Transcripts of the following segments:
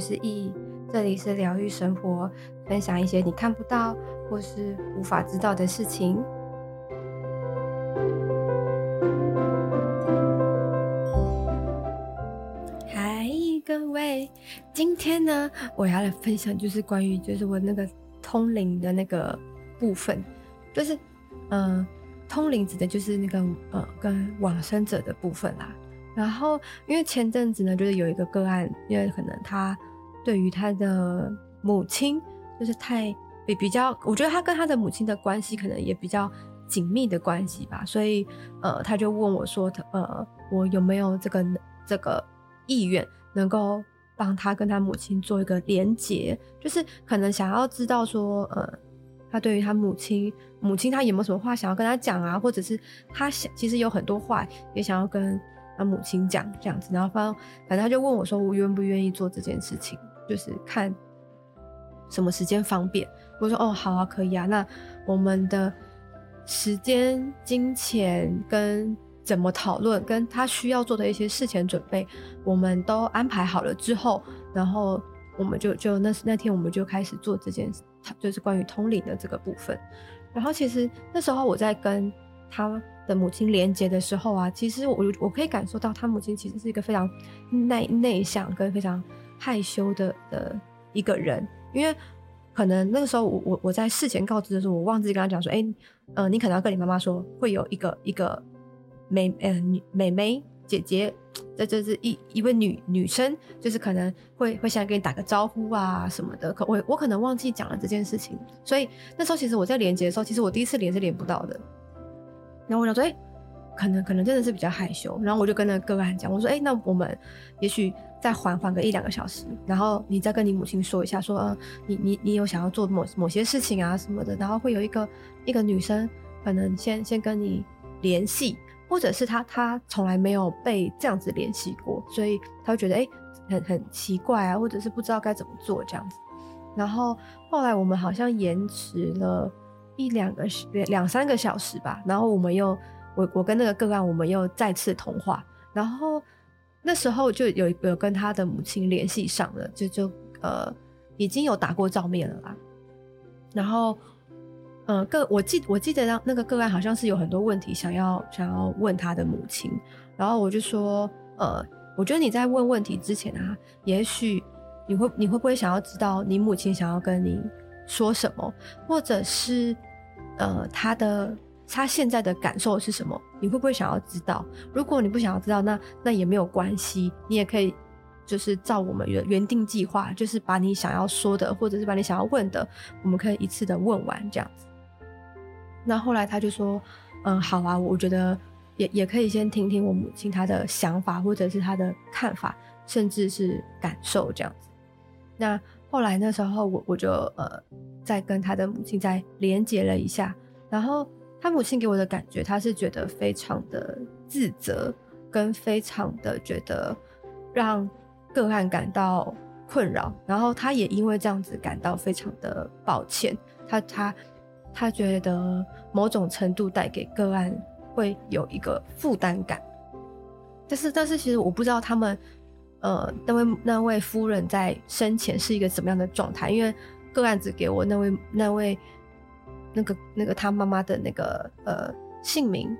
是意义，这里是疗愈生活，分享一些你看不到或是无法知道的事情。嗨，各位，今天呢，我要来分享就是关于就是我那个通灵的那个部分，就是嗯、通灵指的就是那个呃跟往生者的部分啦。然后因为前阵子呢，就是有一个个案，因为可能他。对于他的母亲，就是太比比较，我觉得他跟他的母亲的关系可能也比较紧密的关系吧，所以呃，他就问我说，呃，我有没有这个这个意愿，能够帮他跟他母亲做一个连结，就是可能想要知道说，呃，他对于他母亲，母亲他有没有什么话想要跟他讲啊，或者是他想其实有很多话也想要跟他母亲讲这样子，然后反反正他就问我说，我愿不愿意做这件事情。就是看什么时间方便，我说哦好啊，可以啊。那我们的时间、金钱跟怎么讨论，跟他需要做的一些事前准备，我们都安排好了之后，然后我们就就那那天我们就开始做这件事，就是关于通灵的这个部分。然后其实那时候我在跟他的母亲连接的时候啊，其实我我可以感受到他母亲其实是一个非常内内向跟非常。害羞的的一个人，因为可能那个时候我我我在事前告知的时候，我忘记跟他讲说，哎、呃，你可能要跟你妈妈说，会有一个一个妹呃女妹妹姐姐，这这是一一位女女生，就是可能会会想跟你打个招呼啊什么的。可我我可能忘记讲了这件事情，所以那时候其实我在连接的时候，其实我第一次连是连不到的。然后我想说，哎、可能可能真的是比较害羞。然后我就跟那个个案讲，我说，哎、那我们也许。再缓缓个一两个小时，然后你再跟你母亲说一下，说，呃，你你你有想要做某某些事情啊什么的，然后会有一个一个女生可能先先跟你联系，或者是她她从来没有被这样子联系过，所以她会觉得哎很很奇怪啊，或者是不知道该怎么做这样子。然后后来我们好像延迟了一两个两三个小时吧，然后我们又我我跟那个个案我们又再次通话，然后。那时候就有有跟他的母亲联系上了，就就呃已经有打过照面了啦。然后，呃个我记我记得那个个案好像是有很多问题想要想要问他的母亲，然后我就说，呃，我觉得你在问问题之前啊，也许你会你会不会想要知道你母亲想要跟你说什么，或者是呃他的。他现在的感受是什么？你会不会想要知道？如果你不想要知道，那那也没有关系，你也可以就是照我们原原定计划，就是把你想要说的，或者是把你想要问的，我们可以一次的问完这样子。那后来他就说：“嗯，好啊，我觉得也也可以先听听我母亲她的想法，或者是她的看法，甚至是感受这样子。”那后来那时候我我就呃再跟他的母亲再连接了一下，然后。他母亲给我的感觉，他是觉得非常的自责，跟非常的觉得让个案感到困扰，然后他也因为这样子感到非常的抱歉。他他他觉得某种程度带给个案会有一个负担感，但是但是其实我不知道他们呃那位那位夫人在生前是一个什么样的状态，因为个案只给我那位那位。那个那个他妈妈的那个呃姓名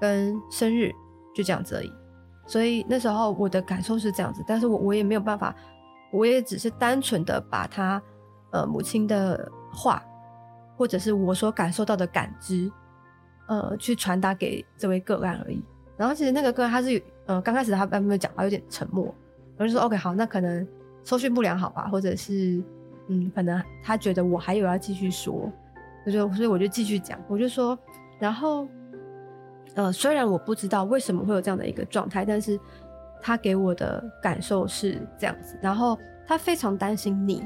跟生日就这样子而已，所以那时候我的感受是这样子，但是我我也没有办法，我也只是单纯的把他呃母亲的话，或者是我所感受到的感知，呃去传达给这位个案而已。然后其实那个个案他是呃刚开始他还没有讲话，有点沉默，我就说 OK 好，那可能收讯不良好吧，或者是嗯可能他觉得我还有要继续说。我就所以我就继续讲，我就说，然后呃，虽然我不知道为什么会有这样的一个状态，但是他给我的感受是这样子。然后他非常担心你，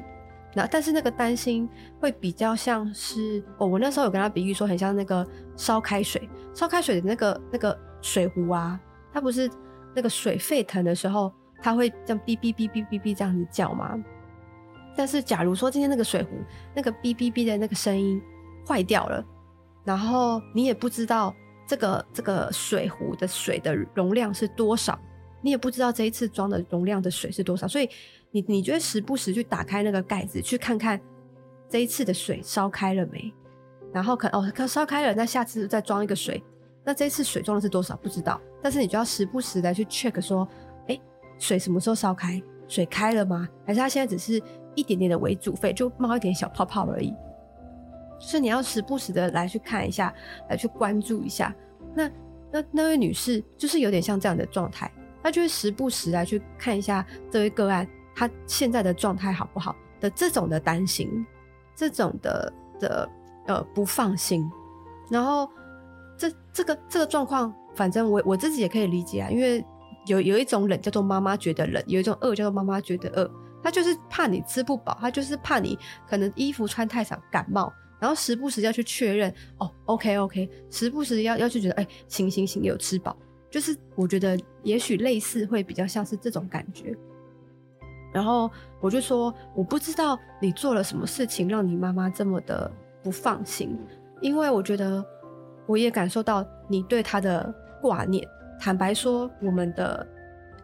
那但是那个担心会比较像是哦，我那时候有跟他比喻说，很像那个烧开水，烧开水的那个那个水壶啊，它不是那个水沸腾的时候，它会这样哔哔哔哔哔哔这样子叫吗？但是假如说今天那个水壶那个哔哔哔的那个声音坏掉了，然后你也不知道。这个这个水壶的水的容量是多少？你也不知道这一次装的容量的水是多少，所以你你就会时不时去打开那个盖子，去看看这一次的水烧开了没？然后看哦，可烧开了，那下次再装一个水，那这一次水装的是多少？不知道，但是你就要时不时的去 check 说，哎，水什么时候烧开？水开了吗？还是它现在只是一点点的微煮沸，就冒一点小泡泡而已？就是你要时不时的来去看一下，来去关注一下。那那那位女士就是有点像这样的状态，她就会时不时来去看一下这位个案，她现在的状态好不好的这种的担心，这种的的呃不放心。然后这这个这个状况，反正我我自己也可以理解啊，因为有有一种冷叫做妈妈觉得冷，有一种饿叫做妈妈觉得饿，她就是怕你吃不饱，她就是怕你可能衣服穿太少感冒。然后时不时要去确认哦，OK OK，时不时要要去觉得哎，行行行，有吃饱，就是我觉得也许类似会比较像是这种感觉。然后我就说，我不知道你做了什么事情让你妈妈这么的不放心，因为我觉得我也感受到你对她的挂念。坦白说，我们的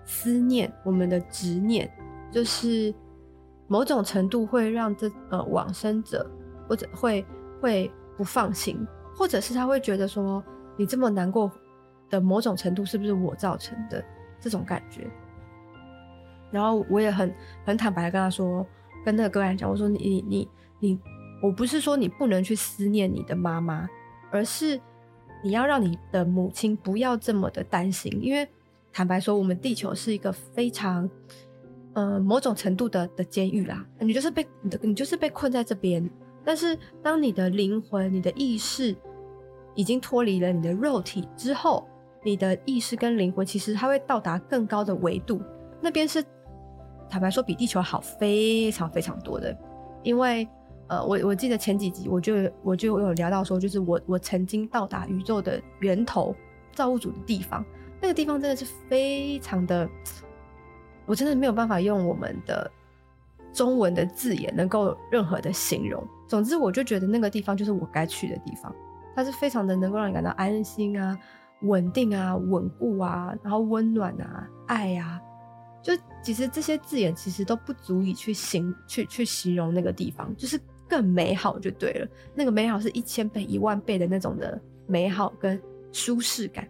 思念，我们的执念，就是某种程度会让这呃往生者。或者会会不放心，或者是他会觉得说，你这么难过的某种程度是不是我造成的这种感觉？然后我也很很坦白的跟他说，跟那个个案讲，我说你你你，我不是说你不能去思念你的妈妈，而是你要让你的母亲不要这么的担心，因为坦白说，我们地球是一个非常呃某种程度的的监狱啦，你就是被你的你就是被困在这边。但是，当你的灵魂、你的意识已经脱离了你的肉体之后，你的意识跟灵魂其实它会到达更高的维度，那边是坦白说比地球好非常非常多的。因为，呃，我我记得前几集我就我就有聊到说，就是我我曾经到达宇宙的源头造物主的地方，那个地方真的是非常的，我真的没有办法用我们的。中文的字眼能够任何的形容，总之我就觉得那个地方就是我该去的地方，它是非常的能够让你感到安心啊、稳定啊、稳固啊，然后温暖啊、爱啊，就其实这些字眼其实都不足以去形去去形容那个地方，就是更美好就对了，那个美好是一千倍、一万倍的那种的美好跟舒适感，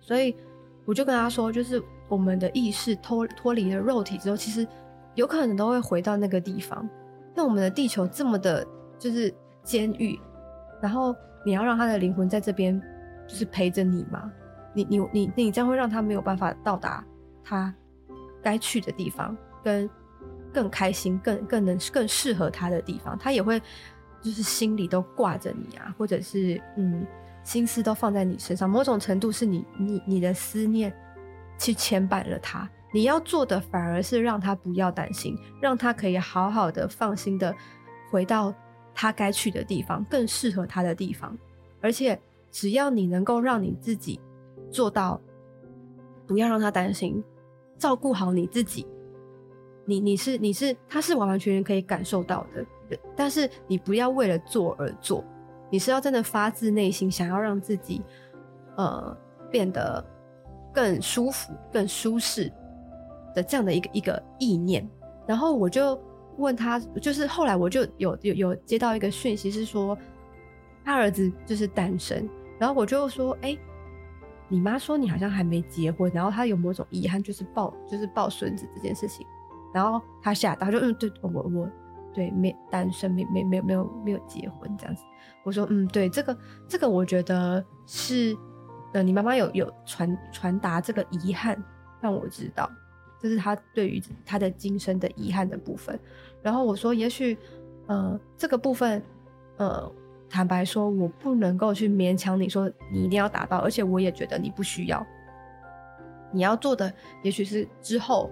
所以我就跟他说，就是我们的意识脱脱离了肉体之后，其实。有可能都会回到那个地方。那我们的地球这么的，就是监狱，然后你要让他的灵魂在这边，就是陪着你吗？你你你你这样会让他没有办法到达他该去的地方，跟更开心、更更能更适合他的地方。他也会就是心里都挂着你啊，或者是嗯，心思都放在你身上。某种程度是你你你的思念去牵绊了他。你要做的反而是让他不要担心，让他可以好好的、放心的回到他该去的地方，更适合他的地方。而且，只要你能够让你自己做到，不要让他担心，照顾好你自己，你你是你是他是完完全全可以感受到的。但是你不要为了做而做，你是要真的发自内心想要让自己呃变得更舒服、更舒适。的这样的一个一个意念，然后我就问他，就是后来我就有有有接到一个讯息，是说他儿子就是单身，然后我就说，哎，你妈说你好像还没结婚，然后他有某种遗憾，就是抱就是抱孙子这件事情，然后他吓到，就嗯，对我我对没单身，没没没有没有没有结婚这样子，我说嗯，对这个这个我觉得是，呃，你妈妈有有传传达这个遗憾让我知道。这是他对于他的今生的遗憾的部分。然后我说，也许，呃，这个部分，呃，坦白说，我不能够去勉强你说你一定要达到，而且我也觉得你不需要。你要做的，也许是之后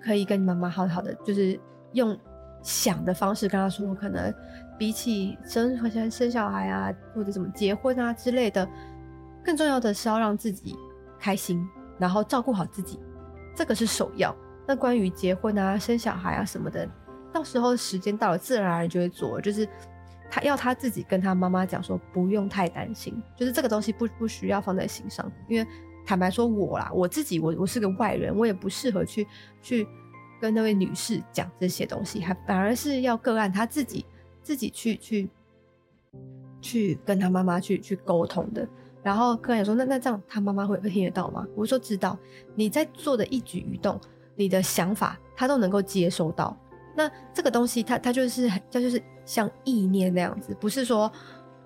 可以跟你妈妈好好的，就是用想的方式跟她说，我可能比起生好像生小孩啊，或者怎么结婚啊之类的，更重要的是要让自己开心，然后照顾好自己，这个是首要。那关于结婚啊、生小孩啊什么的，到时候时间到了，自然而然就会做，就是。他要他自己跟他妈妈讲说，不用太担心，就是这个东西不不需要放在心上，因为坦白说，我啦，我自己我我是个外人，我也不适合去去跟那位女士讲这些东西，还反而是要个案他自己自己去去去跟他妈妈去去沟通的。然后个案说，那那这样他妈妈会会听得到吗？我说知道，你在做的一举一动，你的想法他都能够接收到。那这个东西它，它它就是它就是像意念那样子，不是说，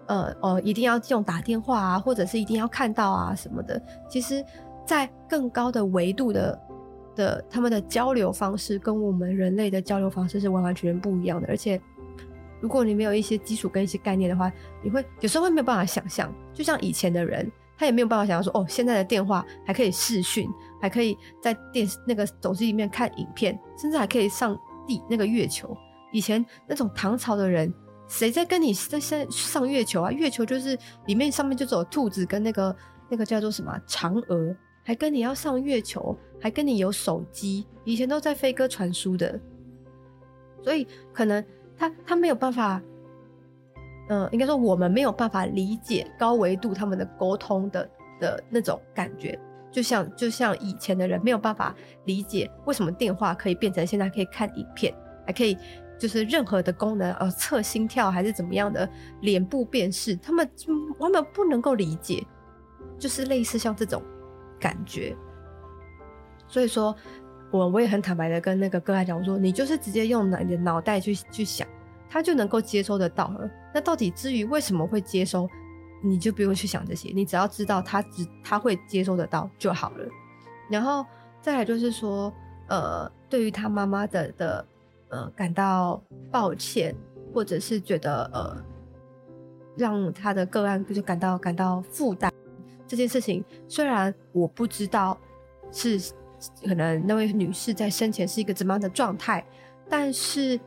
呃呃，一定要用打电话啊，或者是一定要看到啊什么的。其实，在更高的维度的的他们的交流方式，跟我们人类的交流方式是完完全全不一样的。而且，如果你没有一些基础跟一些概念的话，你会有时候会没有办法想象。就像以前的人，他也没有办法想象说，哦，现在的电话还可以视讯，还可以在电视那个手机里面看影片，甚至还可以上。地那个月球，以前那种唐朝的人，谁在跟你在上上月球啊？月球就是里面上面就只有兔子跟那个那个叫做什么嫦娥，还跟你要上月球，还跟你有手机，以前都在飞鸽传书的，所以可能他他没有办法，嗯、应该说我们没有办法理解高维度他们的沟通的的那种感觉。就像就像以前的人没有办法理解为什么电话可以变成现在可以看影片，还可以就是任何的功能，呃，测心跳还是怎么样的脸部辨识，他们他们不能够理解，就是类似像这种感觉。所以说，我我也很坦白的跟那个个案讲我说，你就是直接用你的脑袋去去想，他就能够接收得到了。那到底至于为什么会接收？你就不用去想这些，你只要知道他只他会接收得到就好了。然后再来就是说，呃，对于他妈妈的的呃感到抱歉，或者是觉得呃让他的个案就感到感到负担这件事情，虽然我不知道是可能那位女士在生前是一个怎么样的状态，但是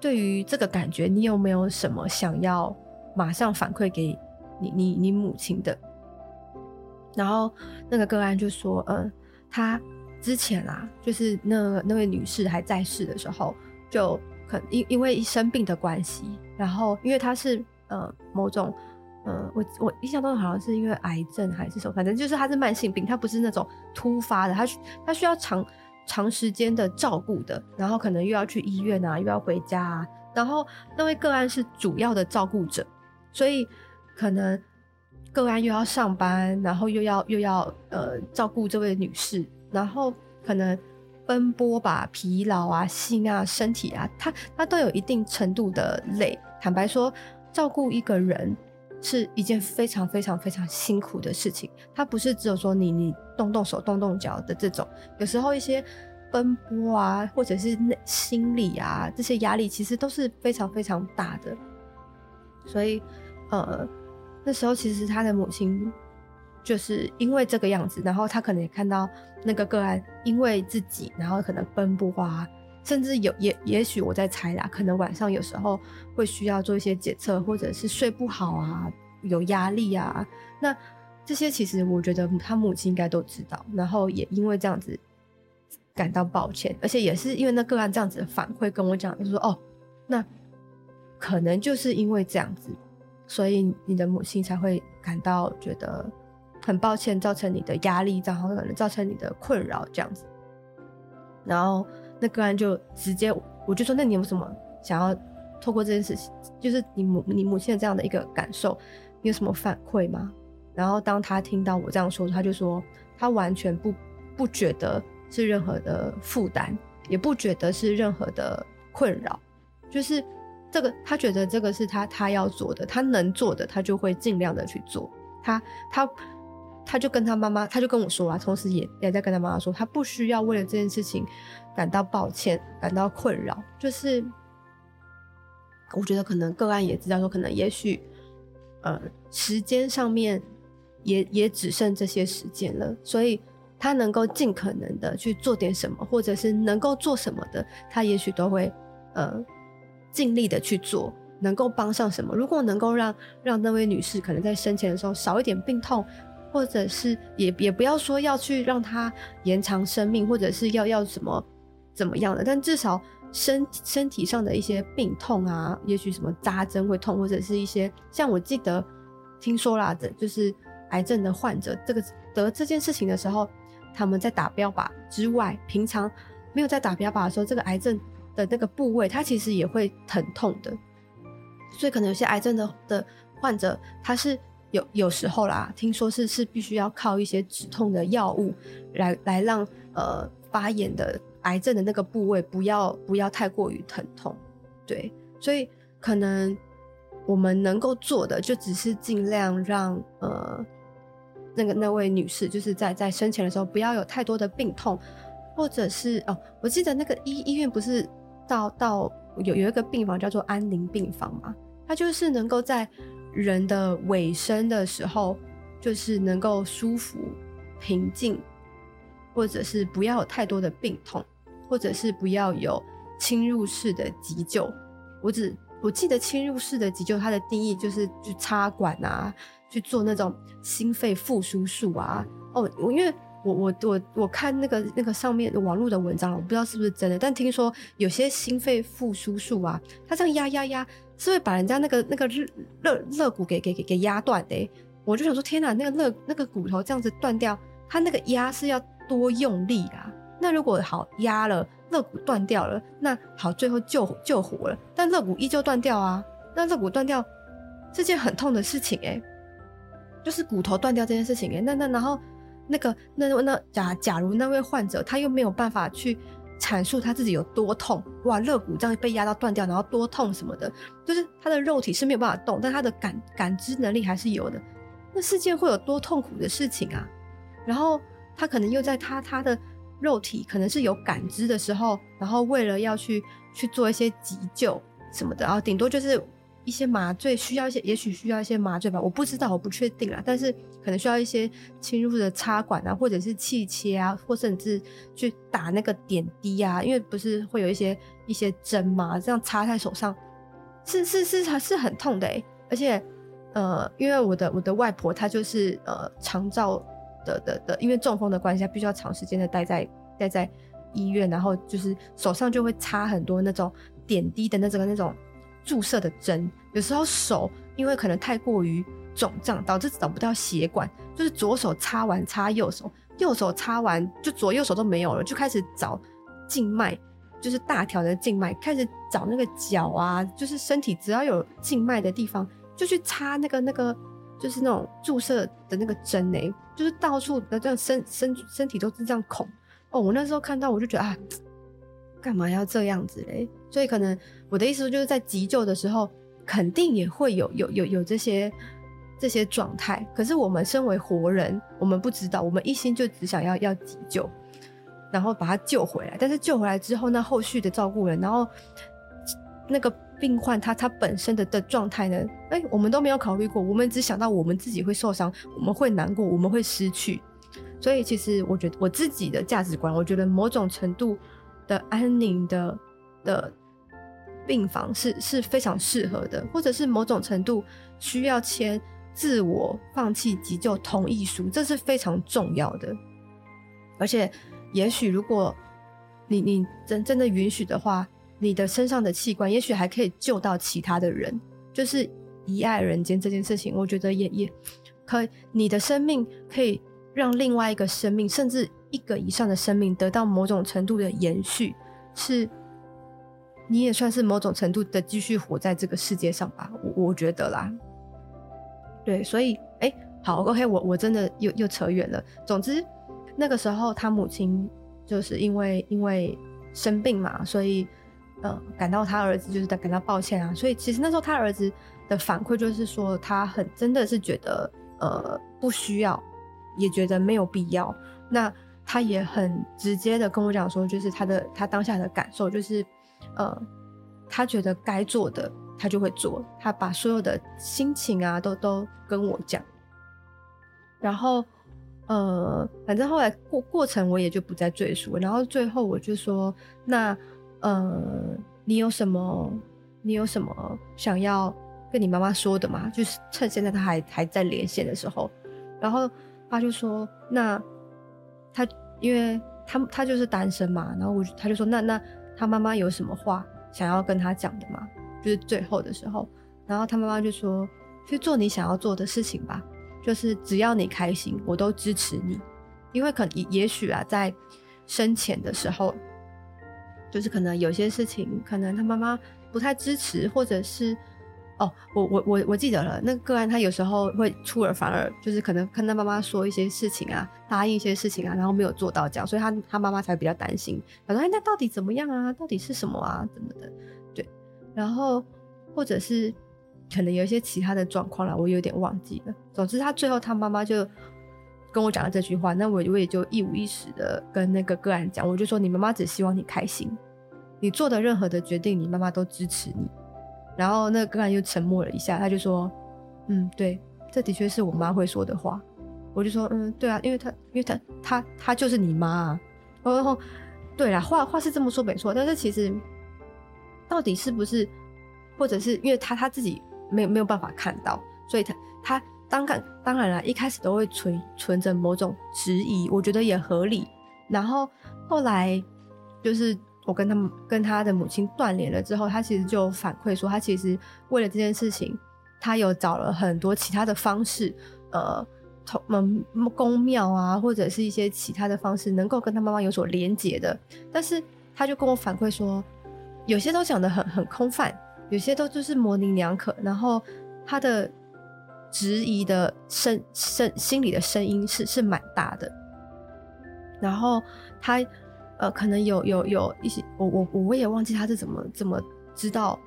对于这个感觉，你有没有什么想要？马上反馈给你，你你母亲的。然后那个个案就说：“嗯，他之前啊，就是那那位女士还在世的时候，就可因因为生病的关系，然后因为他是呃某种呃，我我印象中好像是因为癌症还是什么，反正就是他是慢性病，他不是那种突发的，他他需要长长时间的照顾的，然后可能又要去医院啊，又要回家啊，然后那位个案是主要的照顾者。”所以，可能个案又要上班，然后又要又要呃照顾这位女士，然后可能奔波吧，疲劳啊，心啊，身体啊，他他都有一定程度的累。坦白说，照顾一个人是一件非常非常非常辛苦的事情。他不是只有说你你动动手动动脚的这种，有时候一些奔波啊，或者是内心理啊这些压力，其实都是非常非常大的。所以。呃，那时候其实他的母亲就是因为这个样子，然后他可能也看到那个个案因为自己，然后可能奔波啊，甚至有也也许我在猜啦，可能晚上有时候会需要做一些检测，或者是睡不好啊，有压力啊，那这些其实我觉得他母亲应该都知道，然后也因为这样子感到抱歉，而且也是因为那个案这样子的反馈跟我讲，就说哦，那可能就是因为这样子。所以你的母亲才会感到觉得很抱歉，造成你的压力，然后可能造成你的困扰这样子。然后那个人就直接，我就说，那你有什么想要透过这件事情，就是你母你母亲的这样的一个感受，你有什么反馈吗？然后当他听到我这样说，他就说他完全不不觉得是任何的负担，也不觉得是任何的困扰，就是。这个他觉得这个是他他要做的，他能做的，他就会尽量的去做。他他他就跟他妈妈，他就跟我说啊，同时也也在跟他妈妈说，他不需要为了这件事情感到抱歉，感到困扰。就是我觉得可能个案也知道说，可能也许呃时间上面也也只剩这些时间了，所以他能够尽可能的去做点什么，或者是能够做什么的，他也许都会呃尽力的去做。能够帮上什么？如果能够让让那位女士可能在生前的时候少一点病痛，或者是也也不要说要去让他延长生命，或者是要要什么怎么样的，但至少身身体上的一些病痛啊，也许什么扎针会痛，或者是一些像我记得听说啦的，就是癌症的患者这个得这件事情的时候，他们在打标靶之外，平常没有在打标靶的时候，这个癌症的那个部位，它其实也会疼痛的。所以可能有些癌症的的患者，他是有有时候啦，听说是是必须要靠一些止痛的药物来来让呃发炎的癌症的那个部位不要不要太过于疼痛，对，所以可能我们能够做的就只是尽量让呃那个那位女士就是在在生前的时候不要有太多的病痛，或者是哦，我记得那个医医院不是到到有有一个病房叫做安宁病房嘛。它就是能够在人的尾声的时候，就是能够舒服、平静，或者是不要有太多的病痛，或者是不要有侵入式的急救。我只我记得侵入式的急救，它的定义就是去插管啊，去做那种心肺复苏术啊。哦，因为我我我我看那个那个上面网络的文章，我不知道是不是真的，但听说有些心肺复苏术啊，它这样压压压。是会把人家那个那个肋肋骨给给给给压断的，我就想说天哪，那个肋那个骨头这样子断掉，它那个压是要多用力啊？那如果好压了肋骨断掉了，那好最后救救活了，但肋骨依旧断掉啊？那肋骨断掉是件很痛的事情诶，就是骨头断掉这件事情诶，那那然后那个那那假假如那位患者他又没有办法去。阐述他自己有多痛哇，肋骨这样被压到断掉，然后多痛什么的，就是他的肉体是没有办法动，但他的感感知能力还是有的。那世界会有多痛苦的事情啊？然后他可能又在他他的肉体可能是有感知的时候，然后为了要去去做一些急救什么的，然后顶多就是。一些麻醉需要一些，也许需要一些麻醉吧，我不知道，我不确定啊。但是可能需要一些侵入的插管啊，或者是气切啊，或甚至去打那个点滴啊，因为不是会有一些一些针嘛，这样插在手上，是是是还是很痛的欸。而且呃，因为我的我的外婆她就是呃长照的的的，因为中风的关系，她必须要长时间的待在待在医院，然后就是手上就会插很多那种点滴的那种那种。注射的针，有时候手因为可能太过于肿胀，导致找不到血管，就是左手插完插右手，右手插完就左右手都没有了，就开始找静脉，就是大条的静脉，开始找那个脚啊，就是身体只要有静脉的地方，就去插那个那个，就是那种注射的那个针呢、欸，就是到处的这样身身身体都是这样孔。哦，我那时候看到我就觉得啊。干嘛要这样子嘞？所以可能我的意思就是在急救的时候，肯定也会有有有有这些这些状态。可是我们身为活人，我们不知道，我们一心就只想要要急救，然后把他救回来。但是救回来之后，那后续的照顾人，然后那个病患他他本身的的状态呢？哎，我们都没有考虑过，我们只想到我们自己会受伤，我们会难过，我们会失去。所以其实我觉得我自己的价值观，我觉得某种程度。的安宁的的病房是是非常适合的，或者是某种程度需要签自我放弃急救同意书，这是非常重要的。而且，也许如果你你真真的允许的话，你的身上的器官也许还可以救到其他的人，就是遗爱人间这件事情，我觉得也也可以，你的生命可以让另外一个生命，甚至。一个以上的生命得到某种程度的延续，是你也算是某种程度的继续活在这个世界上吧，我我觉得啦。对，所以哎，好，OK，我我真的又又扯远了。总之，那个时候他母亲就是因为因为生病嘛，所以呃感到他儿子就是感到抱歉啊。所以其实那时候他儿子的反馈就是说，他很真的是觉得呃不需要，也觉得没有必要。那他也很直接的跟我讲说，就是他的他当下的感受就是，呃，他觉得该做的他就会做，他把所有的心情啊都都跟我讲，然后呃，反正后来过过程我也就不再赘述，然后最后我就说，那呃，你有什么你有什么想要跟你妈妈说的吗？就是趁现在他还还在连线的时候，然后他就说，那他因为他他就是单身嘛，然后我他就说，那那他妈妈有什么话想要跟他讲的吗？就是最后的时候，然后他妈妈就说：“去做你想要做的事情吧，就是只要你开心，我都支持你。因为可也也许啊，在生前的时候，就是可能有些事情，可能他妈妈不太支持，或者是哦，我我我我记得了，那个个案他有时候会出尔反尔，就是可能跟他妈妈说一些事情啊，答应一些事情啊，然后没有做到这样，所以他他妈妈才比较担心，他说：哎，那到底怎么样啊？到底是什么啊？怎么的？”对然后，或者是可能有一些其他的状况啦，我有点忘记了。总之，他最后他妈妈就跟我讲了这句话，那我我也就一五一十的跟那个个案讲，我就说你妈妈只希望你开心，你做的任何的决定，你妈妈都支持你。然后那个个案又沉默了一下，他就说：“嗯，对，这的确是我妈会说的话。”我就说：“嗯，对啊，因为他，因为他，他，他就是你妈啊。”然后，对啦，话话是这么说没错，但是其实。到底是不是，或者是因为他他自己没有没有办法看到，所以他他当然当然了，一开始都会存存着某种质疑，我觉得也合理。然后后来就是我跟他跟他的母亲断联了之后，他其实就反馈说，他其实为了这件事情，他有找了很多其他的方式，呃，同嗯宫庙啊，或者是一些其他的方式，能够跟他妈妈有所连结的。但是他就跟我反馈说。有些都讲得很很空泛，有些都就是模棱两可，然后他的质疑的声声心里的声音是是蛮大的，然后他呃可能有有有一些我我我也忘记他是怎么怎么知道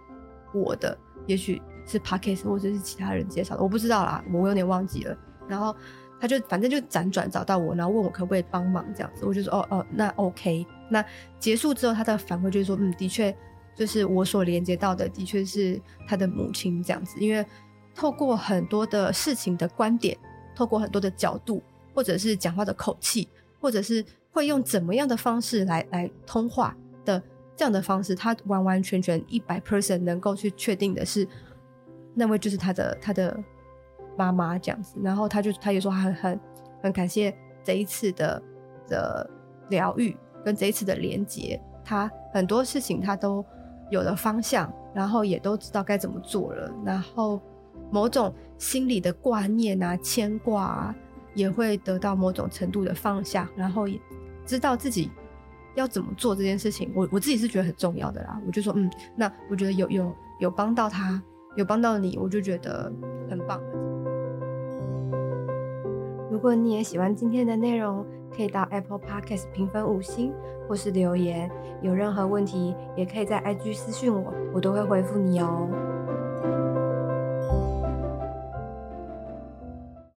我的，也许是 Podcast 或者是其他人介绍的，我不知道啦，我有点忘记了。然后他就反正就辗转找到我，然后问我可不可以帮忙这样子，我就说哦哦那 OK。那结束之后，他的反馈就是说，嗯，的确，就是我所连接到的，的确是他的母亲这样子。因为透过很多的事情的观点，透过很多的角度，或者是讲话的口气，或者是会用怎么样的方式来来通话的这样的方式，他完完全全一百 percent 能够去确定的是，那位就是他的他的妈妈这样子。然后他就他也说他很很很感谢这一次的的疗愈。跟这一次的连接，他很多事情他都有了方向，然后也都知道该怎么做了，然后某种心里的挂念啊、牵挂啊，也会得到某种程度的放下，然后也知道自己要怎么做这件事情。我我自己是觉得很重要的啦，我就说嗯，那我觉得有有有帮到他，有帮到你，我就觉得很棒。如果你也喜欢今天的内容，可以到 Apple Podcast 评分五星，或是留言。有任何问题，也可以在 IG 私信我，我都会回复你哦。